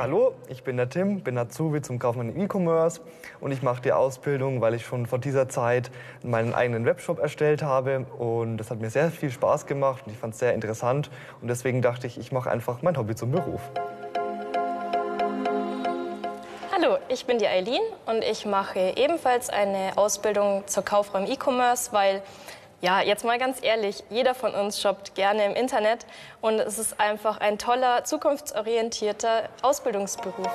Ja, hallo, ich bin der Tim, bin Azubi zum Kaufmann im E-Commerce und ich mache die Ausbildung, weil ich schon vor dieser Zeit meinen eigenen Webshop erstellt habe und das hat mir sehr viel Spaß gemacht und ich fand es sehr interessant und deswegen dachte ich, ich mache einfach mein Hobby zum Beruf. Hallo, ich bin die Eileen und ich mache ebenfalls eine Ausbildung zur Kauffrau im E-Commerce, weil ja, jetzt mal ganz ehrlich, jeder von uns shoppt gerne im Internet und es ist einfach ein toller, zukunftsorientierter Ausbildungsberuf.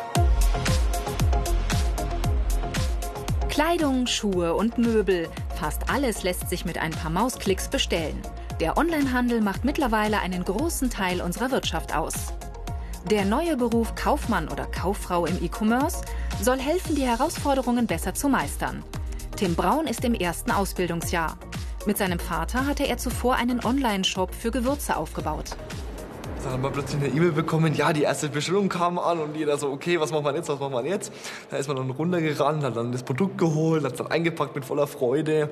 Kleidung, Schuhe und Möbel, fast alles lässt sich mit ein paar Mausklicks bestellen. Der Onlinehandel macht mittlerweile einen großen Teil unserer Wirtschaft aus. Der neue Beruf Kaufmann oder Kauffrau im E-Commerce soll helfen, die Herausforderungen besser zu meistern. Tim Braun ist im ersten Ausbildungsjahr. Mit seinem Vater hatte er zuvor einen Online-Shop für Gewürze aufgebaut. Dann haben wir plötzlich eine E-Mail bekommen, ja, die erste Bestellung kam an und jeder so, okay, was machen wir jetzt, was machen wir jetzt? Da ist man dann runtergerannt, hat dann das Produkt geholt, hat es dann eingepackt mit voller Freude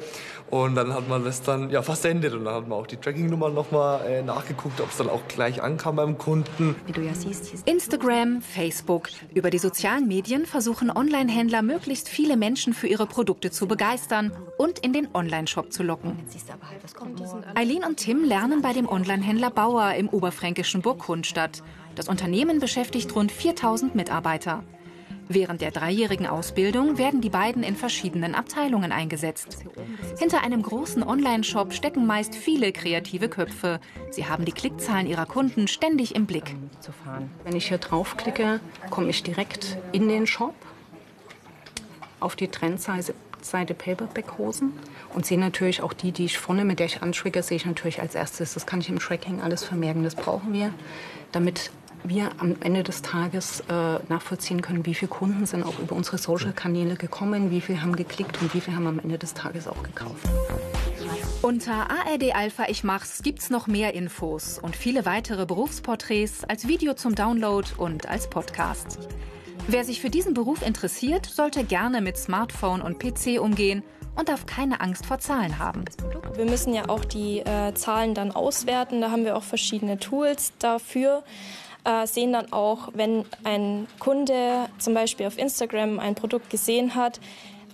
und dann hat man das dann ja versendet und dann hat man auch die Tracking-Nummer nochmal äh, nachgeguckt, ob es dann auch gleich ankam beim Kunden. Wie du ja siehst, Instagram, Facebook, über die sozialen Medien versuchen Online-Händler möglichst viele Menschen für ihre Produkte zu begeistern und in den Online-Shop zu locken. Eileen und Tim lernen bei dem Online-Händler Bauer im oberfränkischen Burg statt. Das Unternehmen beschäftigt rund 4000 Mitarbeiter. Während der dreijährigen Ausbildung werden die beiden in verschiedenen Abteilungen eingesetzt. Hinter einem großen Online-Shop stecken meist viele kreative Köpfe. Sie haben die Klickzahlen ihrer Kunden ständig im Blick. Wenn ich hier draufklicke, komme ich direkt in den Shop auf die Trendseite Paperback-Hosen und sehe natürlich auch die, die ich vorne, mit der ich antrigger, sehe ich natürlich als erstes. Das kann ich im Tracking alles vermerken. Das brauchen wir, damit wir am Ende des Tages äh, nachvollziehen können, wie viele Kunden sind auch über unsere Social-Kanäle gekommen, wie viele haben geklickt und wie viele haben am Ende des Tages auch gekauft. Unter ARD Alpha Ich Mach's gibt's noch mehr Infos und viele weitere Berufsporträts als Video zum Download und als Podcast. Wer sich für diesen Beruf interessiert, sollte gerne mit Smartphone und PC umgehen und darf keine Angst vor Zahlen haben. Wir müssen ja auch die äh, Zahlen dann auswerten. Da haben wir auch verschiedene Tools dafür. Äh, sehen dann auch, wenn ein Kunde zum Beispiel auf Instagram ein Produkt gesehen hat,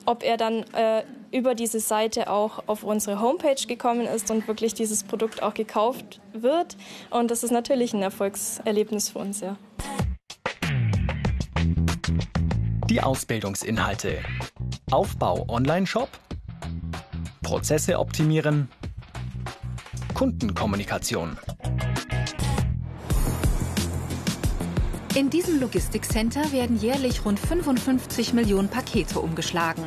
ob er dann äh, über diese Seite auch auf unsere Homepage gekommen ist und wirklich dieses Produkt auch gekauft wird. Und das ist natürlich ein Erfolgserlebnis für uns, ja. Die Ausbildungsinhalte. Aufbau Online-Shop. Prozesse optimieren. Kundenkommunikation. In diesem Logistikcenter werden jährlich rund 55 Millionen Pakete umgeschlagen.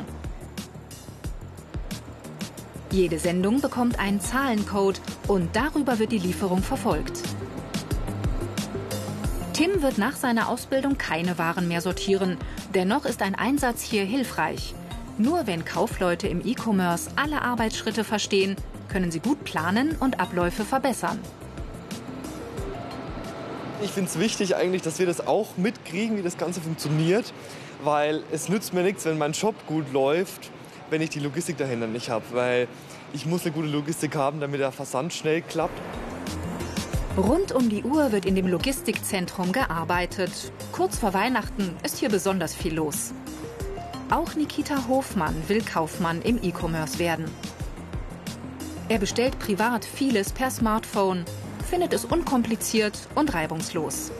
Jede Sendung bekommt einen Zahlencode und darüber wird die Lieferung verfolgt. Tim wird nach seiner Ausbildung keine Waren mehr sortieren. Dennoch ist ein Einsatz hier hilfreich. Nur wenn Kaufleute im E-Commerce alle Arbeitsschritte verstehen, können sie gut planen und Abläufe verbessern. Ich finde es wichtig eigentlich, dass wir das auch mitkriegen, wie das Ganze funktioniert, weil es nützt mir nichts, wenn mein Job gut läuft, wenn ich die Logistik dahinter nicht habe, weil ich muss eine gute Logistik haben, damit der Versand schnell klappt. Rund um die Uhr wird in dem Logistikzentrum gearbeitet. Kurz vor Weihnachten ist hier besonders viel los. Auch Nikita Hofmann will Kaufmann im E-Commerce werden. Er bestellt privat vieles per Smartphone findet es unkompliziert und reibungslos.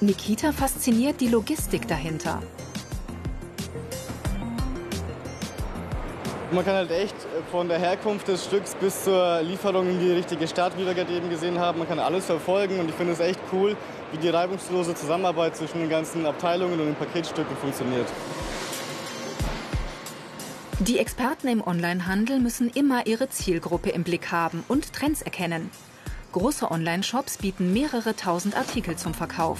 Nikita fasziniert die Logistik dahinter. Man kann halt echt von der Herkunft des Stücks bis zur Lieferung in die richtige Stadt, wie wir gerade eben gesehen haben, man kann alles verfolgen und ich finde es echt cool, wie die reibungslose Zusammenarbeit zwischen den ganzen Abteilungen und den Paketstücken funktioniert. Die Experten im Onlinehandel müssen immer ihre Zielgruppe im Blick haben und Trends erkennen. Große Online-Shops bieten mehrere tausend Artikel zum Verkauf.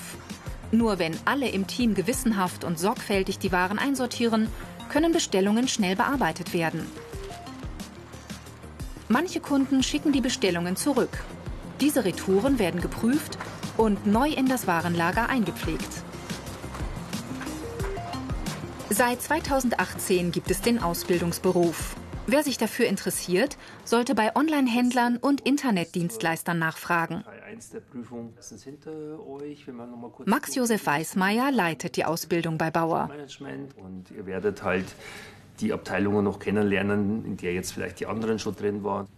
Nur wenn alle im Team gewissenhaft und sorgfältig die Waren einsortieren, können Bestellungen schnell bearbeitet werden. Manche Kunden schicken die Bestellungen zurück. Diese Retouren werden geprüft und neu in das Warenlager eingepflegt. Seit 2018 gibt es den Ausbildungsberuf. Wer sich dafür interessiert, sollte bei Online-Händlern und Internetdienstleistern nachfragen. Max-Josef Weismeier leitet die Ausbildung bei Bauer. Und ihr werdet halt die Abteilungen noch kennenlernen, in der jetzt vielleicht die anderen schon drin waren.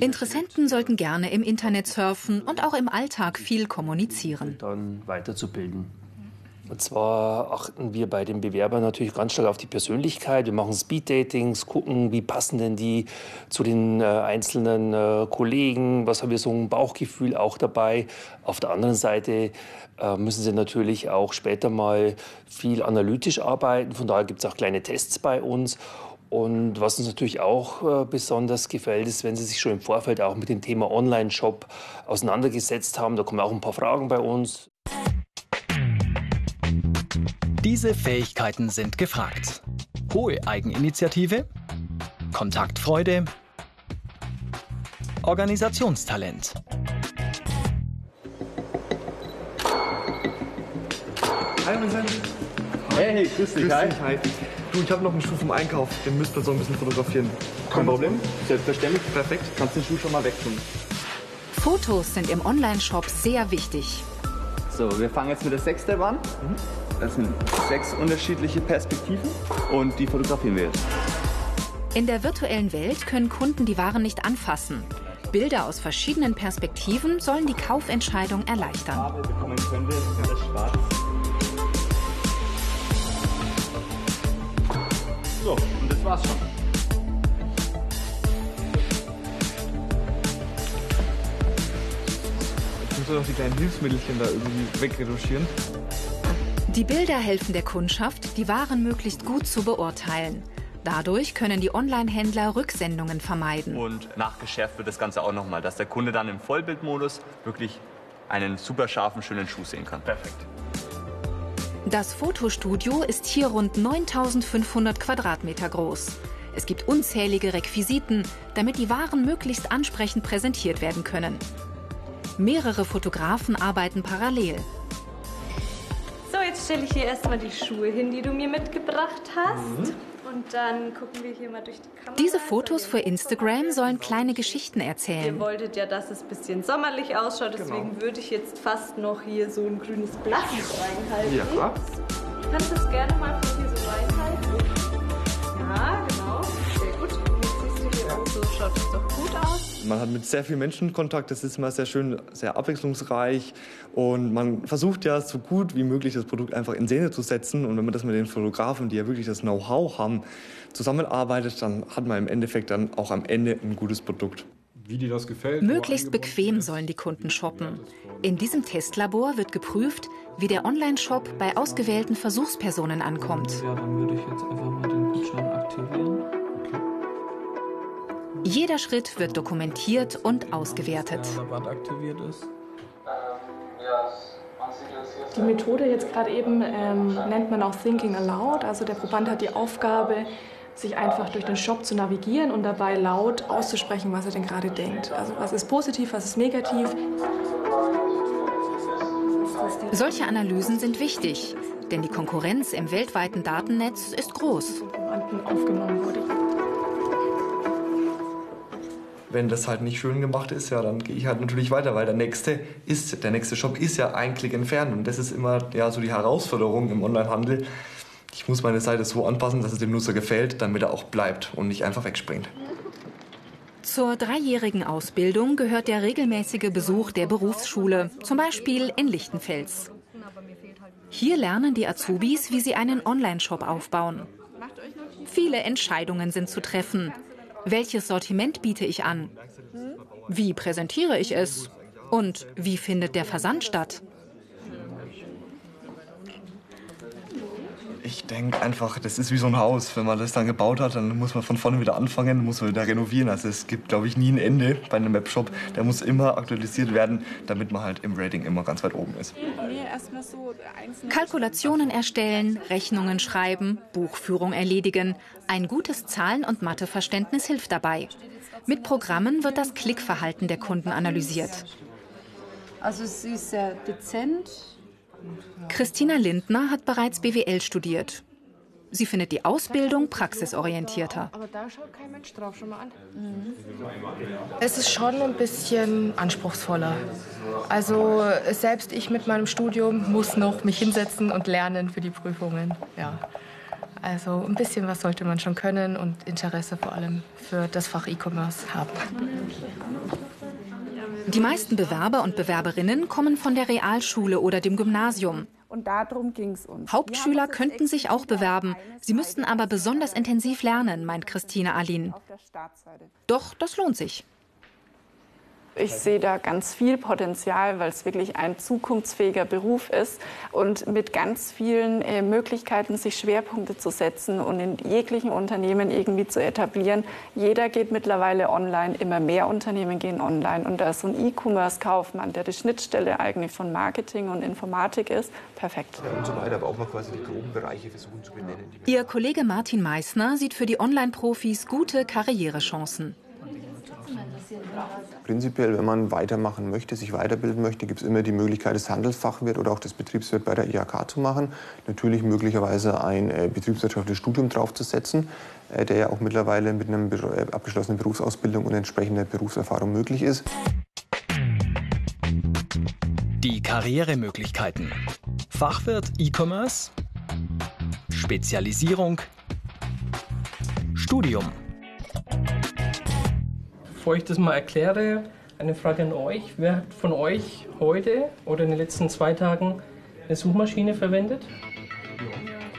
Interessenten sollten gerne im Internet surfen und auch im Alltag viel kommunizieren. Dann weiterzubilden. Und zwar achten wir bei den Bewerbern natürlich ganz stark auf die Persönlichkeit. Wir machen Speed-Datings, gucken, wie passen denn die zu den äh, einzelnen äh, Kollegen, was haben wir so ein Bauchgefühl auch dabei. Auf der anderen Seite äh, müssen sie natürlich auch später mal viel analytisch arbeiten. Von daher gibt es auch kleine Tests bei uns. Und was uns natürlich auch äh, besonders gefällt, ist, wenn Sie sich schon im Vorfeld auch mit dem Thema Online-Shop auseinandergesetzt haben. Da kommen auch ein paar Fragen bei uns. Diese Fähigkeiten sind gefragt. Hohe Eigeninitiative, Kontaktfreude, Organisationstalent. Hi Vincent. Hey, grüß dich, Grüß hi. dich, hi. Du, ich habe noch einen Schuh vom Einkauf, den müsst ihr so ein bisschen fotografieren. Kein Problem. Selbstverständlich. Perfekt. Kannst den Schuh schon mal wegtun. Fotos sind im Online-Shop sehr wichtig. So, wir fangen jetzt mit der Sechs-Step an. Das sind sechs unterschiedliche Perspektiven und die fotografieren wir jetzt. In der virtuellen Welt können Kunden die Waren nicht anfassen. Bilder aus verschiedenen Perspektiven sollen die Kaufentscheidung erleichtern. So, und das war's schon. Jetzt müssen wir noch die kleinen Hilfsmittelchen da irgendwie wegretuschieren. Die Bilder helfen der Kundschaft, die Waren möglichst gut zu beurteilen. Dadurch können die Online-Händler Rücksendungen vermeiden. Und nachgeschärft wird das Ganze auch nochmal, dass der Kunde dann im Vollbildmodus wirklich einen super scharfen, schönen Schuh sehen kann. Perfekt. Das Fotostudio ist hier rund 9500 Quadratmeter groß. Es gibt unzählige Requisiten, damit die Waren möglichst ansprechend präsentiert werden können. Mehrere Fotografen arbeiten parallel. So, jetzt stelle ich hier erstmal die Schuhe hin, die du mir mitgebracht hast. Und dann gucken wir hier mal durch die Kamera. Diese Fotos für Instagram sollen kleine Geschichten Ihr erzählen. wolltet ja, dass es ein bisschen sommerlich ausschaut, deswegen würde ich jetzt fast noch hier so ein grünes Blatt mit reinhalten. Ja. Du kannst es gerne mal von hier so reinhalten. Ja, genau. Sehr gut. Und jetzt siehst du hier auch so, schaut es doch gut aus. Man hat mit sehr vielen Menschen Kontakt, das ist immer sehr schön, sehr abwechslungsreich und man versucht ja so gut wie möglich das Produkt einfach in Szene zu setzen und wenn man das mit den Fotografen, die ja wirklich das Know-how haben, zusammenarbeitet, dann hat man im Endeffekt dann auch am Ende ein gutes Produkt. Wie dir das gefällt. Möglichst bequem sollen die Kunden shoppen. In diesem Testlabor wird geprüft, wie der Online-Shop bei ausgewählten Versuchspersonen ankommt. Ja, dann würde ich jetzt einfach mal den Gutschein aktivieren. Jeder Schritt wird dokumentiert und ausgewertet. Die Methode jetzt gerade eben ähm, nennt man auch Thinking Aloud. Also der Proband hat die Aufgabe, sich einfach durch den Shop zu navigieren und dabei laut auszusprechen, was er denn gerade denkt. Also was ist positiv, was ist negativ. Solche Analysen sind wichtig, denn die Konkurrenz im weltweiten Datennetz ist groß. Probanden aufgenommen wurde. Wenn das halt nicht schön gemacht ist, ja, dann gehe ich halt natürlich weiter, weil der nächste ist, der nächste Shop ist ja ein Klick entfernt und das ist immer ja so die Herausforderung im Onlinehandel. Ich muss meine Seite so anpassen, dass es dem Nutzer gefällt, damit er auch bleibt und nicht einfach wegspringt. Zur dreijährigen Ausbildung gehört der regelmäßige Besuch der Berufsschule, zum Beispiel in Lichtenfels. Hier lernen die Azubis, wie sie einen Online-Shop aufbauen. Viele Entscheidungen sind zu treffen. Welches Sortiment biete ich an? Wie präsentiere ich es? Und wie findet der Versand statt? Ich denke einfach, das ist wie so ein Haus. Wenn man das dann gebaut hat, dann muss man von vorne wieder anfangen, muss man wieder renovieren. Also es gibt, glaube ich, nie ein Ende bei einem Webshop. Der muss immer aktualisiert werden, damit man halt im Rating immer ganz weit oben ist. Kalkulationen erstellen, Rechnungen schreiben, Buchführung erledigen. Ein gutes Zahlen- und Matheverständnis hilft dabei. Mit Programmen wird das Klickverhalten der Kunden analysiert. Also es ist sehr dezent. Christina Lindner hat bereits BWL studiert. Sie findet die Ausbildung praxisorientierter. Aber da schaut kein Mensch drauf, schon mal an. Es ist schon ein bisschen anspruchsvoller. Also selbst ich mit meinem Studium muss noch mich hinsetzen und lernen für die Prüfungen. Ja. Also ein bisschen was sollte man schon können und Interesse vor allem für das Fach E-Commerce haben. Die meisten Bewerber und Bewerberinnen kommen von der Realschule oder dem Gymnasium. Und darum ging es uns. Hauptschüler könnten sich auch bewerben. Sie müssten aber besonders intensiv lernen, meint Christine Alin. Doch das lohnt sich. Ich sehe da ganz viel Potenzial, weil es wirklich ein zukunftsfähiger Beruf ist und mit ganz vielen äh, Möglichkeiten, sich Schwerpunkte zu setzen und in jeglichen Unternehmen irgendwie zu etablieren. Jeder geht mittlerweile online, immer mehr Unternehmen gehen online und da ist so ein E-Commerce-Kaufmann, der die Schnittstelle eigentlich von Marketing und Informatik ist, perfekt. Ja, und so weiter, aber auch mal quasi die groben Bereiche versuchen zu benennen. Ihr Kollege Martin Meissner sieht für die Online-Profis gute Karrierechancen. Prinzipiell, wenn man weitermachen möchte, sich weiterbilden möchte, gibt es immer die Möglichkeit, das Handelsfachwirt oder auch das Betriebswirt bei der IHK zu machen. Natürlich möglicherweise ein äh, betriebswirtschaftliches Studium draufzusetzen, äh, der ja auch mittlerweile mit einer äh, abgeschlossenen Berufsausbildung und entsprechender Berufserfahrung möglich ist. Die Karrieremöglichkeiten. Fachwirt E-Commerce, Spezialisierung, Studium. Bevor ich das mal erkläre, eine Frage an euch. Wer hat von euch heute oder in den letzten zwei Tagen eine Suchmaschine verwendet?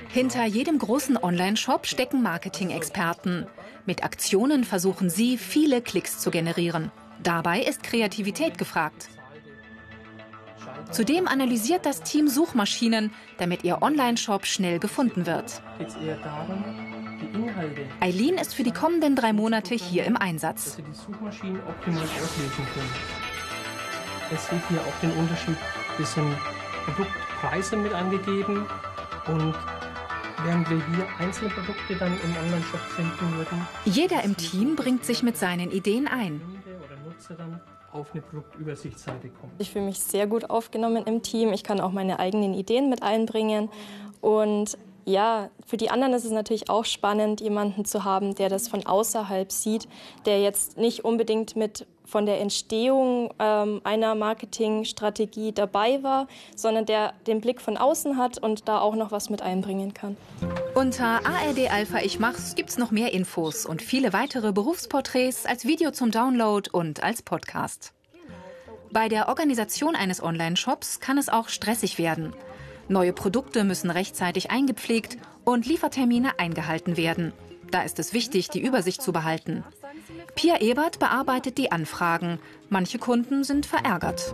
Hinter jedem großen Online-Shop stecken Marketing-Experten. Mit Aktionen versuchen sie, viele Klicks zu generieren. Dabei ist Kreativität gefragt. Zudem analysiert das Team Suchmaschinen, damit ihr Online-Shop schnell gefunden wird. Geht es eher darum, Eileen ist für die kommenden drei Monate hier im Einsatz. dass ihr die Suchmaschinen optimal auslesen könnt. Ihr seht hier auch den Unterschied. Wir sind Produktpreise mit angegeben und während wir hier einzelne Produkte dann im Online-Shop finden würden, Jeder im Team bringt sich mit seinen Ideen ein. Ich fühle mich sehr gut aufgenommen im Team. Ich kann auch meine eigenen Ideen mit einbringen. Und ja, für die anderen ist es natürlich auch spannend, jemanden zu haben, der das von außerhalb sieht, der jetzt nicht unbedingt mit von der Entstehung ähm, einer Marketingstrategie dabei war, sondern der den Blick von außen hat und da auch noch was mit einbringen kann. Unter ARD Alpha Ich Mach's gibt's noch mehr Infos und viele weitere Berufsporträts als Video zum Download und als Podcast. Bei der Organisation eines Online-Shops kann es auch stressig werden. Neue Produkte müssen rechtzeitig eingepflegt und Liefertermine eingehalten werden. Da ist es wichtig, die Übersicht zu behalten. Pia Ebert bearbeitet die Anfragen. Manche Kunden sind verärgert.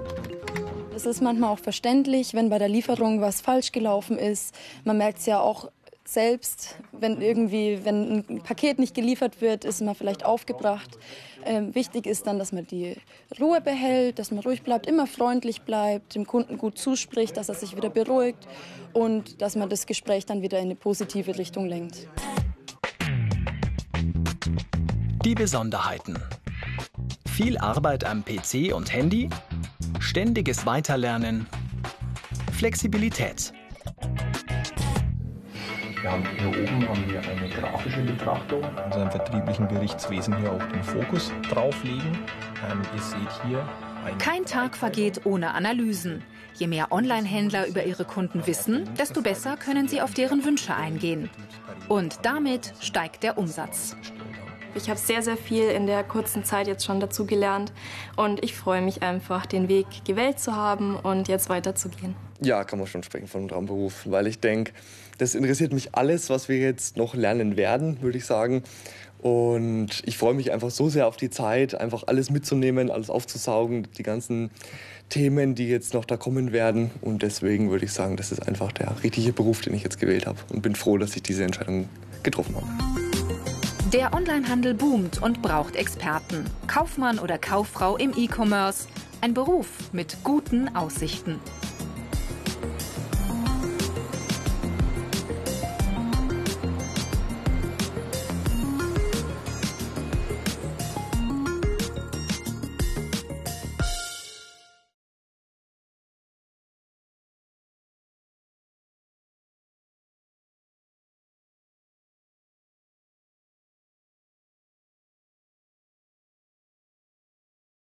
Es ist manchmal auch verständlich, wenn bei der Lieferung was falsch gelaufen ist. Man merkt es ja auch selbst, wenn irgendwie, wenn ein Paket nicht geliefert wird, ist man vielleicht aufgebracht. Ähm, wichtig ist dann, dass man die Ruhe behält, dass man ruhig bleibt, immer freundlich bleibt, dem Kunden gut zuspricht, dass er sich wieder beruhigt und dass man das Gespräch dann wieder in eine positive Richtung lenkt. Die Besonderheiten. Viel Arbeit am PC und Handy, ständiges Weiterlernen, Flexibilität. Wir haben hier oben haben wir eine grafische Betrachtung, also im vertrieblichen Berichtswesen hier auch den Fokus drauflegen. Ähm, ihr seht hier ein Kein Tag vergeht ohne Analysen. Je mehr Online-Händler über ihre Kunden wissen, desto besser können sie auf deren Wünsche eingehen. Und damit steigt der Umsatz. Ich habe sehr, sehr viel in der kurzen Zeit jetzt schon dazu gelernt und ich freue mich einfach, den Weg gewählt zu haben und jetzt weiterzugehen. Ja, kann man schon sprechen von einem Traumberuf, weil ich denke, das interessiert mich alles, was wir jetzt noch lernen werden, würde ich sagen. Und ich freue mich einfach so sehr auf die Zeit, einfach alles mitzunehmen, alles aufzusaugen, die ganzen Themen, die jetzt noch da kommen werden. Und deswegen würde ich sagen, das ist einfach der richtige Beruf, den ich jetzt gewählt habe. Und bin froh, dass ich diese Entscheidung getroffen habe. Der Onlinehandel boomt und braucht Experten. Kaufmann oder Kauffrau im E-Commerce. Ein Beruf mit guten Aussichten.